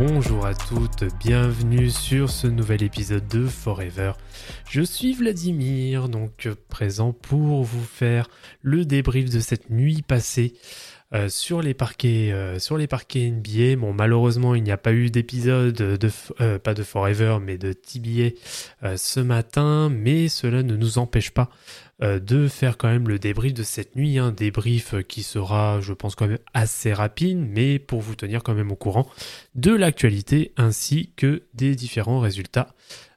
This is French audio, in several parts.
Bonjour à toutes, bienvenue sur ce nouvel épisode de Forever. Je suis Vladimir, donc présent pour vous faire le débrief de cette nuit passée euh, sur les parquets, euh, sur les parquets NBA. Bon, malheureusement, il n'y a pas eu d'épisode de, euh, pas de Forever, mais de TBA ce matin, mais cela ne nous empêche pas de faire quand même le débrief de cette nuit, un débrief euh, qui sera, je pense, quand même assez rapide, mais pour vous tenir quand même au courant de l'actualité ainsi que des différents résultats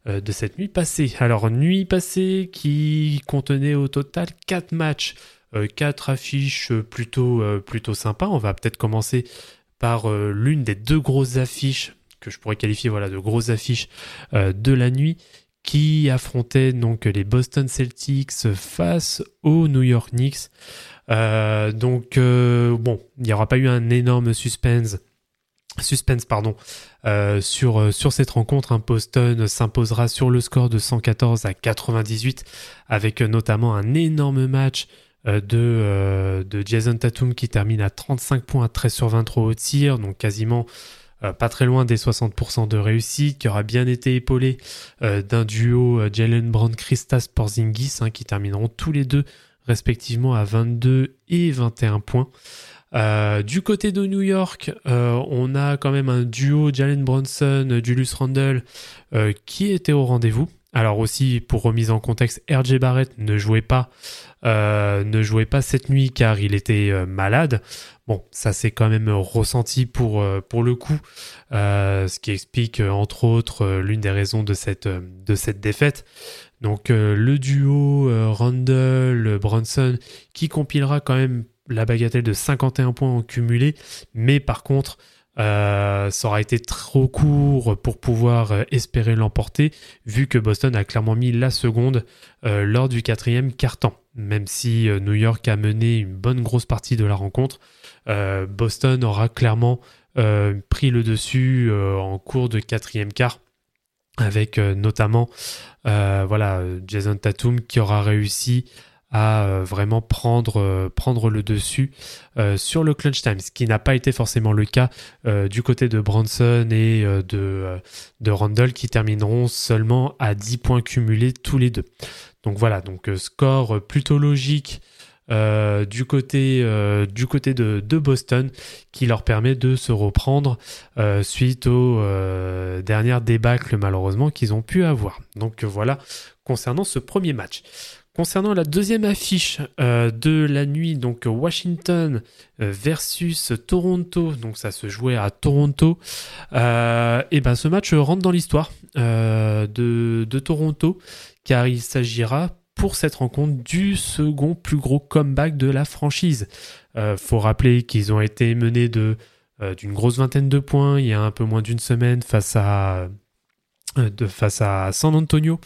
euh, de cette nuit passée. Alors, nuit passée qui contenait au total 4 matchs, 4 affiches euh, plutôt, euh, plutôt sympas. On va peut-être commencer par euh, l'une des deux grosses affiches que je pourrais qualifier voilà, de grosses affiches euh, de la nuit qui affrontait donc les Boston Celtics face aux New York Knicks. Euh, donc euh, bon, il n'y aura pas eu un énorme suspense, suspense euh, sur cette rencontre. Un Boston s'imposera sur le score de 114 à 98, avec notamment un énorme match de Jason Tatum qui termine à 35 points à 13 sur 23 au tir, donc quasiment pas très loin des 60% de réussite, qui aura bien été épaulé euh, d'un duo euh, Jalen Brown Christas Porzingis hein, qui termineront tous les deux respectivement à 22 et 21 points. Euh, du côté de New York, euh, on a quand même un duo Jalen Bronson, euh, Julius Randle euh, qui était au rendez-vous. Alors aussi pour remise en contexte, RJ Barrett ne jouait pas, euh, ne jouait pas cette nuit car il était euh, malade. Bon, ça s'est quand même ressenti pour euh, pour le coup, euh, ce qui explique euh, entre autres euh, l'une des raisons de cette euh, défaite. Donc euh, le duo euh, Randle Bronson qui compilera quand même la bagatelle de 51 points en cumulé, mais par contre euh, ça aura été trop court pour pouvoir euh, espérer l'emporter, vu que Boston a clairement mis la seconde euh, lors du quatrième quart-temps. Même si euh, New York a mené une bonne grosse partie de la rencontre, euh, Boston aura clairement euh, pris le dessus en cours de quatrième quart, avec notamment voilà Jason Tatum qui aura réussi à euh, vraiment prendre, euh, prendre le dessus euh, sur le clutch time, ce qui n'a pas été forcément le cas du côté de Branson et de, de Randall qui termineront seulement à 10 points cumulés tous les deux. Donc voilà, donc score plutôt logique du côté, du côté de, de Boston qui leur permet de se reprendre suite aux dernières débâcles malheureusement qu'ils ont pu avoir. Donc voilà concernant ce premier match. Concernant la deuxième affiche euh, de la nuit, donc Washington euh, versus Toronto, donc ça se jouait à Toronto, euh, et ben ce match rentre dans l'histoire de, de Toronto, car il s'agira pour cette rencontre du second plus gros comeback de la franchise. Faut rappeler qu'ils ont été menés de d'une grosse vingtaine de points il y a un peu moins d'une semaine face à de face à San Antonio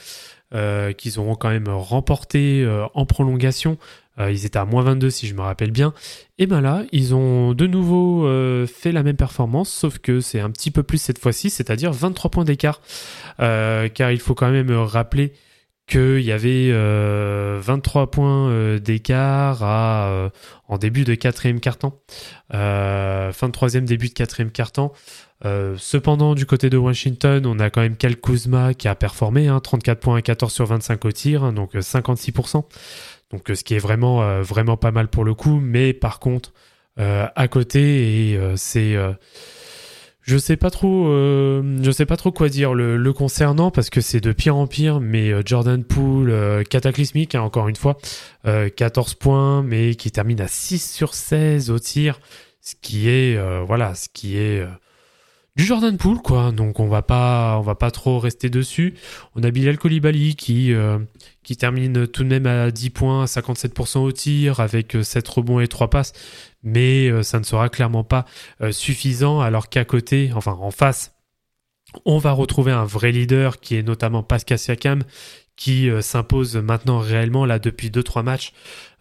qu'ils auront quand même remporté euh, en prolongation. Euh, ils étaient à moins 22 si je me rappelle bien. Et ben là, ils ont de nouveau euh, fait la même performance, sauf que c'est un petit peu plus cette fois-ci, c'est-à-dire 23 points d'écart. Euh, car il faut quand même rappeler qu'il y avait euh, 23 points euh, d'écart euh, en début de quatrième. Euh, fin de troisième, début de quatrième quart-temps. Euh, cependant, du côté de Washington, on a quand même Cal Kuzma qui a performé, hein, 34 points à 14 sur 25 au tir, hein, donc euh, 56%. Donc euh, ce qui est vraiment, euh, vraiment pas mal pour le coup, mais par contre, euh, à côté, euh, c'est... euh, je sais pas trop, euh, je sais pas trop quoi dire le, concernant parce que c'est de pire en pire. Mais euh, Jordan Poole, euh, cataclysmique hein, encore une fois, euh, 14 points, mais qui termine à 6 sur 16 au tir, ce qui est euh, voilà, ce qui est euh, du Jordan Poole quoi. Donc on va pas, on va pas trop rester dessus. On a Bilal Koulibaly qui euh, qui termine tout de même à 10 points, 57% au tir avec euh, 7 rebonds et 3 passes, mais euh, ça ne sera clairement pas euh, suffisant alors qu'à côté, enfin en face On va retrouver un vrai leader qui est notamment Pascal Siakam, qui euh, s'impose maintenant réellement là depuis 2-3 matchs,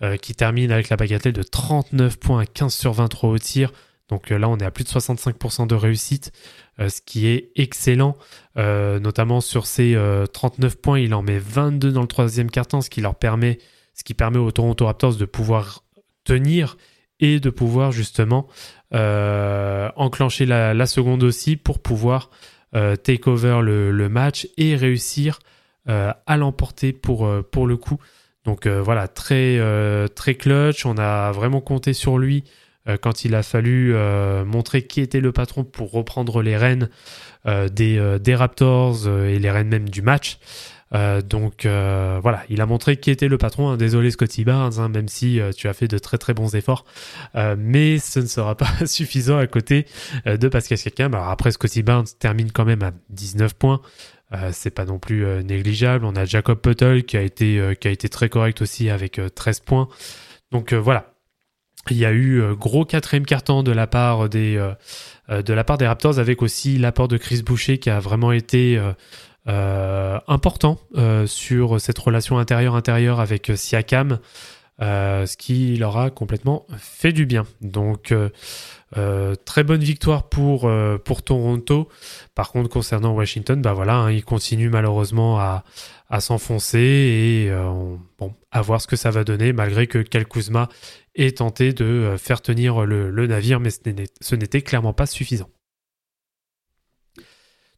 euh, qui termine avec la bagatelle de 39 points à 15 sur 23 au tir. Donc euh, là, on est à plus de 65% de réussite, ce qui est excellent. notamment sur ces 39 points, il en met 22 dans le troisième quart-temps, ce qui leur permet, ce qui permet aux Toronto Raptors de pouvoir tenir et de pouvoir justement enclencher la, seconde aussi pour pouvoir take over le, match et réussir euh, à l'emporter pour, euh, le coup. Donc euh, voilà, très, très clutch. On a vraiment compté sur lui quand il a fallu montrer qui était le patron pour reprendre les rênes des, des, Raptors et les rênes même du match. donc voilà, il a montré qui était le patron. Hein. Désolé Scotty Barnes, hein, même si tu as fait de très très bons efforts, mais ce ne sera pas suffisant à côté de Pascal Siakam. Alors après Scotty Barnes termine quand même à 19 points. Euh, c'est pas non plus euh, négligeable. On a Jacob Puttle qui a été, euh, qui a été très correct aussi avec 13 points. Donc voilà. Il y a eu gros quatrième carton de la part des de la part des Raptors avec aussi l'apport de Chris Boucher qui a vraiment été important sur cette relation intérieure-intérieure avec Siakam. ce qui leur a complètement fait du bien. Donc euh, très bonne victoire pour, euh, pour Toronto. Par contre, concernant Washington, bah voilà, hein, il continue malheureusement à, à s'enfoncer et euh, bon, à voir ce que ça va donner, malgré que Cal Kuzma ait tenté de faire tenir le, navire, mais ce n'était clairement pas suffisant.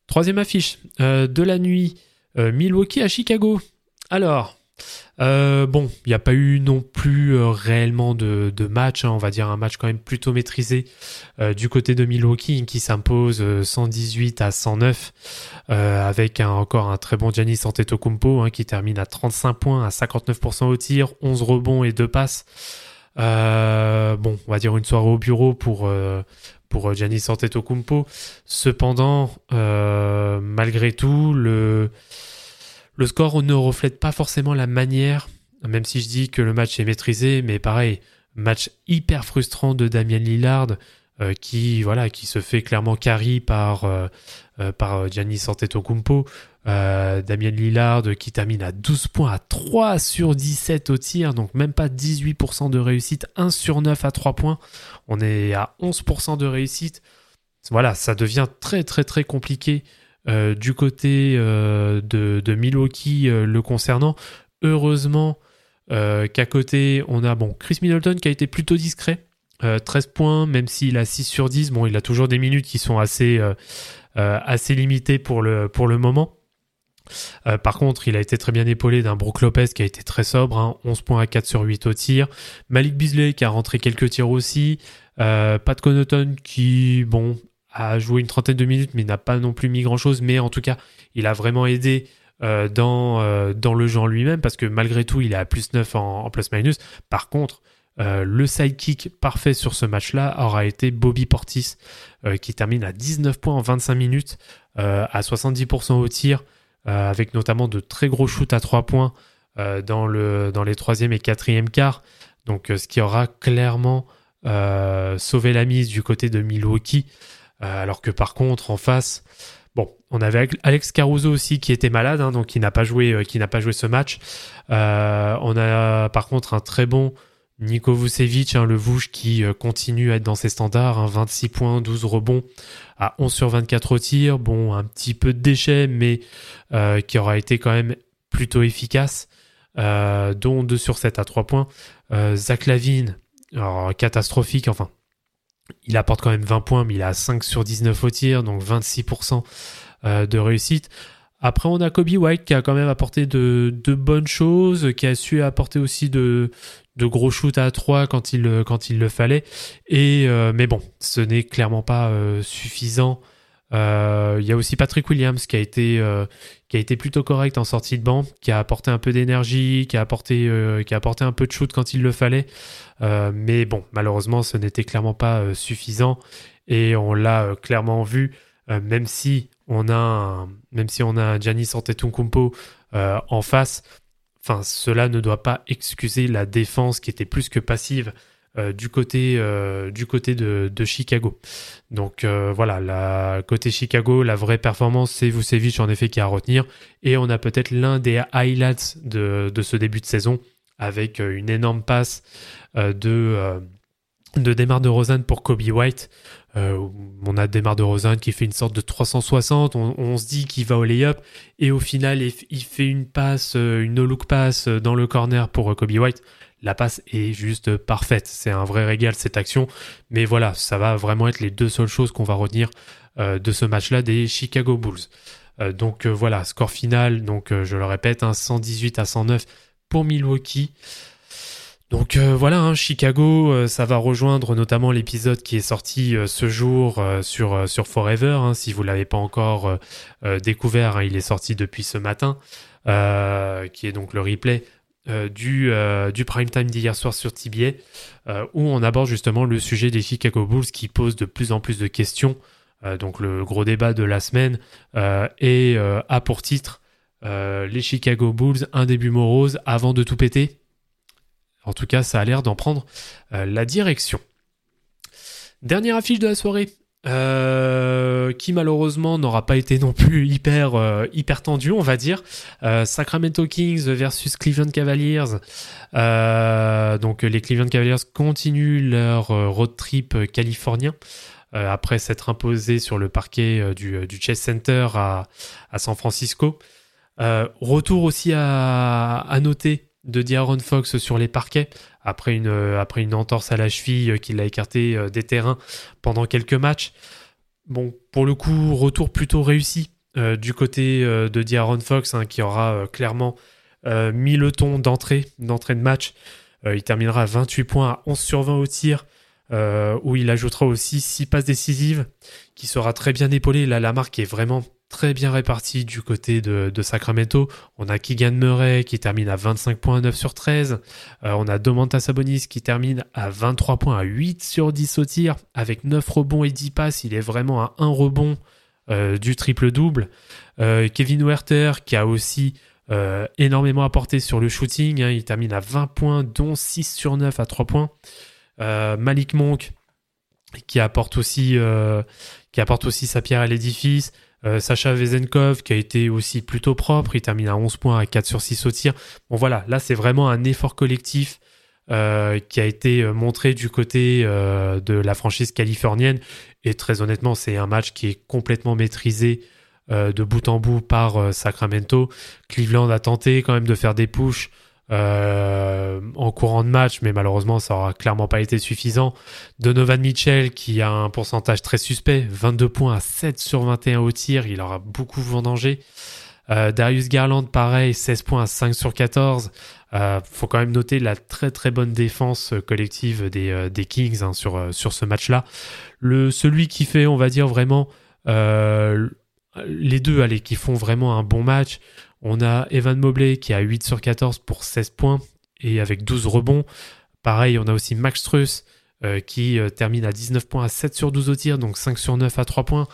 Troisième affiche de la nuit, Milwaukee à Chicago. Alors, euh, bon, il n'y a pas eu non plus euh, réellement de, match, hein. on va dire un match quand même plutôt maîtrisé euh, du côté de Milwaukee qui s'impose 118 à 109 avec encore un très bon Giannis Antetokounmpo hein, qui termine à 35 points, à 59% au tir, 11 rebonds et 2 passes. Bon, on va dire une soirée au bureau pour pour Giannis Antetokounmpo. Cependant, malgré tout, le le score ne reflète pas forcément la manière, même si je dis que le match est maîtrisé, mais pareil, match hyper frustrant de Damien Lillard, euh, qui voilà, qui se fait clairement carry par euh, euh, par Giannis Antetokounmpo. Damien Lillard qui termine à 12 points à 3 sur 17 au tir, donc même pas 18% de réussite, 1 sur 9 à 3 points. On est à 11% de réussite. Voilà, ça devient très très très compliqué euh, du côté euh, de, Milwaukee euh, le concernant. Heureusement qu'à côté, on a bon, Chris Middleton qui a été plutôt discret. 13 points, même s'il a 6 sur 10. Bon, il a toujours des minutes qui sont assez, assez limitées pour le, moment. par contre, il a été très bien épaulé d'un Brook Lopez qui a été très sobre, 11 hein, points à 4 sur 8 au tir. Malik Beasley qui a rentré quelques tirs aussi. Pat Connaughton qui, bon, a joué une trentaine de minutes, mais n'a pas non plus mis grand-chose. Mais en tout cas, il a vraiment aidé euh, dans, euh, le jeu en lui-même, parce que malgré tout, il est à plus 9 en, plus-minus. Par contre, euh, le sidekick parfait sur ce match-là aura été Bobby Portis, qui termine à 19 points en 25 minutes, à 70% au tir, avec notamment de très gros shoots à 3 points dans, le, dans les troisième et quatrième quarts. Donc, ce qui aura clairement sauvé la mise du côté de Milwaukee. Euh, alors que par contre, en face, on avait Alex Caruso aussi qui était malade, hein, donc qui n'a pas joué, euh, ce match. Euh, on a par contre un très bon Niko Vucevic, hein, le Vouche qui continue à être dans ses standards, 26 hein, points, 12 rebonds, à 11 sur 24 au tir. Bon, un petit peu de déchets, mais qui aura été quand même plutôt efficace, dont 2 sur 7 à 3 points. Zach Lavine, alors, catastrophique, enfin il apporte quand même 20 points, mais il a 5 sur 19 au tir, donc 26% euh, de réussite. Après, on a Kobe White qui a quand même apporté de, bonnes choses, qui a su apporter aussi de, gros shoots à 3 quand il, quand il le fallait. Et, euh, mais bon, ce n'est clairement pas euh, suffisant euh, il y a aussi Patrick Williams qui a été euh, plutôt correct en sortie de banc, qui a apporté un peu d'énergie, qui a apporté euh, qui a apporté un peu de shoot quand il le fallait. mais bon, malheureusement, ce n'était clairement pas suffisant et on l'a clairement vu. même si on a un, même si on a Giannis Antetokounmpo en face, enfin cela ne doit pas excuser la défense qui était plus que passive euh, du côté, euh, du côté de, Chicago. Donc euh, voilà, côté Chicago, la vraie performance, c'est Vucevic en effet qui a à retenir. Et on a peut-être l'un des highlights de, ce début de saison avec une énorme passe de, de Demar de Rosanne pour Kobe White. Euh, on a Demar de Rosanne qui fait une sorte de 360. On, on se dit qu'il va au lay-up et au final, il, fait une passe, euh, une no-look pass euh, dans le corner pour Kobe White. La passe est juste parfaite. C'est un vrai régal cette action. Mais voilà, ça va vraiment être les deux seules choses qu'on va retenir de ce match-là des Chicago Bulls. Donc voilà, score final. Donc je le répète, hein, 118 à 109 pour Milwaukee. Donc euh, voilà, hein, Chicago, euh, ça va rejoindre notamment l'épisode qui est sorti euh, ce jour sur, sur Forever. hein. si vous l'avez pas encore découvert, hein, il est sorti depuis ce matin, qui est donc le replay du, du prime time d'hier soir sur TBA, où on aborde justement le sujet des Chicago Bulls qui pose de plus en plus de questions. Donc le gros débat de la semaine et a pour titre les Chicago Bulls, un début morose avant de tout péter. En tout cas, ça a l'air d'en prendre euh, la direction. Dernière affiche de la soirée, euh, qui malheureusement n'aura pas été non plus hyper, euh, hyper tendue, on va dire. Euh, Sacramento Kings versus Cleveland Cavaliers. Donc les Cleveland Cavaliers continuent leur road trip californien. après s'être imposés sur le parquet du, du Chase Center à, San Francisco. Retour aussi à noter de D'Aaron Fox sur les parquets après une, euh, entorse à la cheville euh, qui l'a écarté euh, des terrains pendant quelques matchs. Bon, pour le coup, retour plutôt réussi du côté de D'Aaron Fox hein, qui aura clairement mis le ton d'entrée, d'entrée de match. Il terminera à 28 points à 11 sur 20 au tir, où il ajoutera aussi 6 passes décisives, qui sera très bien épaulé. Là, la marque est vraiment très bien répartie du côté de, Sacramento. On a Keegan Murray qui termine à 25 points à 9 sur 13. Euh, on a Domantas Sabonis qui termine à 23 points à 8 sur 10 au tir, avec 9 rebonds et 10 passes. Il est vraiment à 1 rebond euh, du triple-double. Euh, Kevin Werther qui a aussi énormément apporté sur le shooting. hein. Il termine à 20 points, dont 6 sur 9 à 3 points. Malik Monk qui apporte aussi, qui apporte aussi sa pierre à l'édifice. Euh, Sacha Vezenkov qui a été aussi plutôt propre, il termine à 11 points à 4 sur 6 au tir. Bon voilà, là c'est vraiment un effort collectif euh, qui a été euh, montré du côté de la franchise californienne. Et très honnêtement, c'est un match qui est complètement maîtrisé de bout en bout par Sacramento. Cleveland a tenté quand même de faire des pushs euh, en courant de match, mais malheureusement, ça aura clairement pas été suffisant. Donovan Mitchell, qui a un pourcentage très suspect, 22 points à 7 sur 21 au tir, il aura beaucoup vendangé. Euh, Darius Garland, pareil, 16 points à 5 sur 14. Euh, faut quand même noter la très très bonne défense collective des, euh, Kings hein, sur, sur ce match-là. Le, celui qui fait, on va dire vraiment, les deux, allez, qui font vraiment un bon match. On a Evan Mobley qui a 8 sur 14 pour 16 points et avec 12 rebonds. Pareil, on a aussi Max Struss euh, qui euh, termine à 19 points à 7 sur 12 au tir, donc 5 sur 9 à 3 points.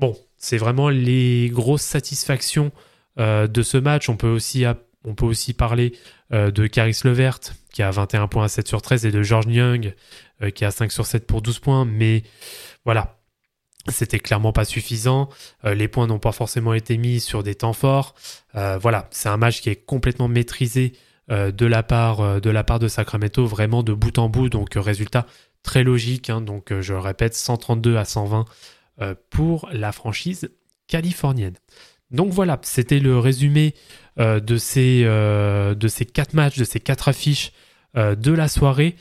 Bon, c'est vraiment les grosses satisfactions euh, de ce match. On peut aussi, parler de Caris Levert qui a 21 points à 7 sur 13 et de George Young qui a 5 sur 7 pour 12 points. Mais voilà, c'était clairement pas suffisant. Euh, les points n'ont pas forcément été mis sur des temps forts. Euh, voilà, c'est un match qui est complètement maîtrisé euh, de la part de Sacramento, vraiment de bout en bout. Donc résultat très logique. hein. donc je le répète, 132 à 120 euh, pour la franchise californienne. Donc voilà, c'était le résumé de ces de ces quatre matchs, de ces quatre affiches de la soirée.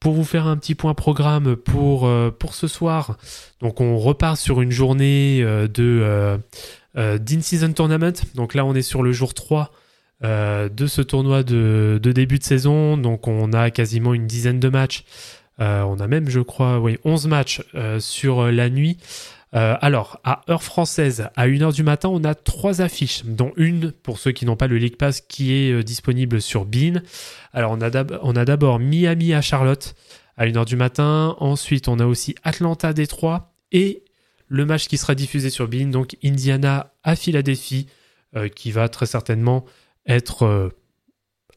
Pour vous faire un petit point programme pour euh, pour ce soir, donc on repart sur une journée euh, de euh, d'in-season tournament. Donc là, on est sur le jour 3 euh, de ce tournoi de, début de saison. Donc on a quasiment une dizaine de matchs. On a même, je crois, oui, 11 matchs sur la nuit. Euh, alors, à heure française, à 1h du matin, on a trois affiches, dont une, pour ceux qui n'ont pas le League Pass, qui est euh, disponible sur Bean. Alors, on a d'abord Miami à Charlotte à 1h du matin. Ensuite, on a aussi Atlanta Détroit et le match qui sera diffusé sur Bean, donc Indiana à Philadelphie, euh, qui va très certainement être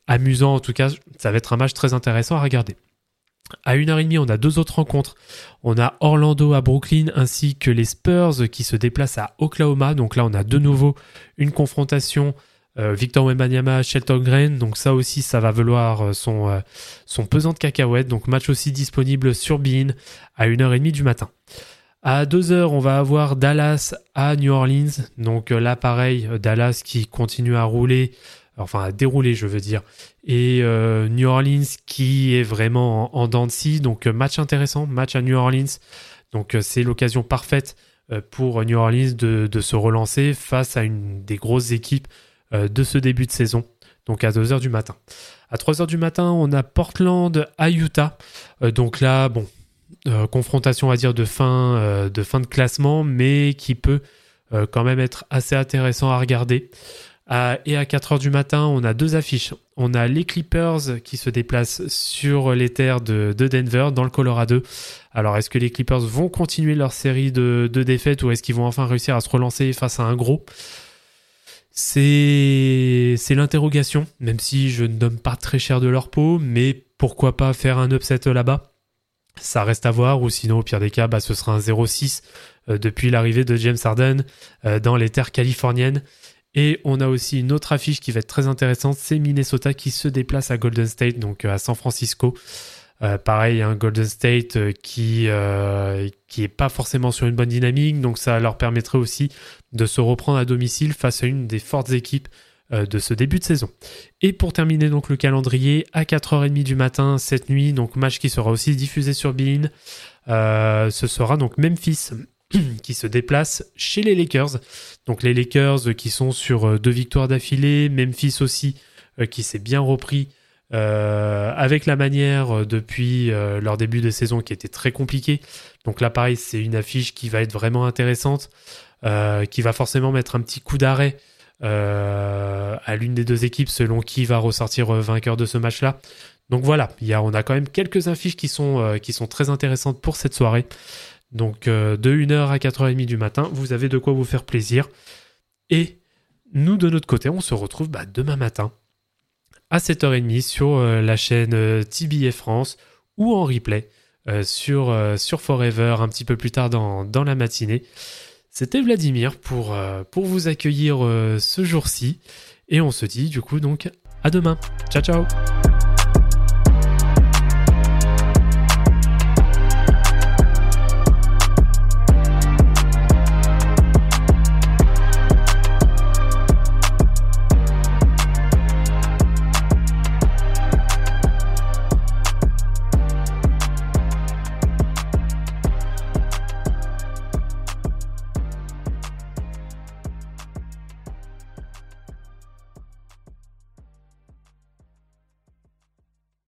amusant. En tout cas, ça va être un match très intéressant à regarder. À 1h30, on a deux autres rencontres. On a Orlando à Brooklyn ainsi que les Spurs qui se déplacent à Oklahoma. Donc là, on a de nouveau une confrontation euh, Victor Wembanyama, Shelton Green. Donc ça aussi, ça va valoir euh, son, euh, son pesant de cacahuètes. Donc match aussi disponible sur Bean à 1h30 du matin. À 2h, on va avoir Dallas à New Orleans. Donc là, pareil, Dallas qui continue à rouler, enfin à dérouler, je veux dire. Et New Orleans qui est vraiment en, en dents de scie. Donc match intéressant, match à New Orleans. Donc c'est l'occasion parfaite pour New Orleans de, se relancer face à une des grosses équipes euh, de ce début de saison, donc à 2h du matin. À 3h du matin, on a Portland à Utah. Euh, donc là, bon, euh, confrontation, on va dire, de fin de classement, mais qui peut quand même être assez intéressant à regarder. Et à 4h du matin, on a deux affiches. On a les Clippers qui se déplacent sur les terres de, Denver, dans le Colorado. Alors, est-ce que les Clippers vont continuer leur série de, de défaites ou est-ce qu'ils vont enfin réussir à se relancer face à un gros? C'est l'interrogation, même si je ne donne pas très cher de leur peau, mais pourquoi pas faire un upset là-bas? Ça reste à voir, ou sinon au pire des cas, bah, ce sera un 0-6 euh, depuis l'arrivée de James Harden euh, dans les terres californiennes. Et on a aussi une autre affiche qui va être très intéressante, c'est Minnesota qui se déplace à Golden State, donc euh, à San Francisco. Euh, pareil, un Golden State euh, qui euh, qui est pas forcément sur une bonne dynamique, donc ça leur permettrait aussi de se reprendre à domicile face à une des fortes équipes de ce début de saison. Et pour terminer donc le calendrier, à 4h30 du matin cette nuit, donc match qui sera aussi diffusé sur Bein, ce sera donc Memphis qui se déplace chez les Lakers. Donc les Lakers qui sont sur deux victoires d'affilée, Memphis aussi qui s'est bien repris euh, avec la manière euh, depuis euh, leur début de saison qui était très compliqué. Donc là, pareil, c'est une affiche qui va être vraiment intéressante, qui va forcément mettre un petit coup d'arrêt à l'une des deux équipes selon qui va ressortir vainqueur de ce match-là. Donc voilà, y a, on a quand même quelques affiches qui sont, qui sont très intéressantes pour cette soirée. Donc de 1h à 4h30 du matin, vous avez de quoi vous faire plaisir. Et nous, de notre côté, on se retrouve bah, demain matin à 7h30 sur euh, la chaîne euh, TBA France ou en replay euh, sur, sur Forever un petit peu plus tard dans, dans la matinée. C'était Vladimir pour, pour vous accueillir ce jour-ci et on se dit du coup donc à demain. Ciao ciao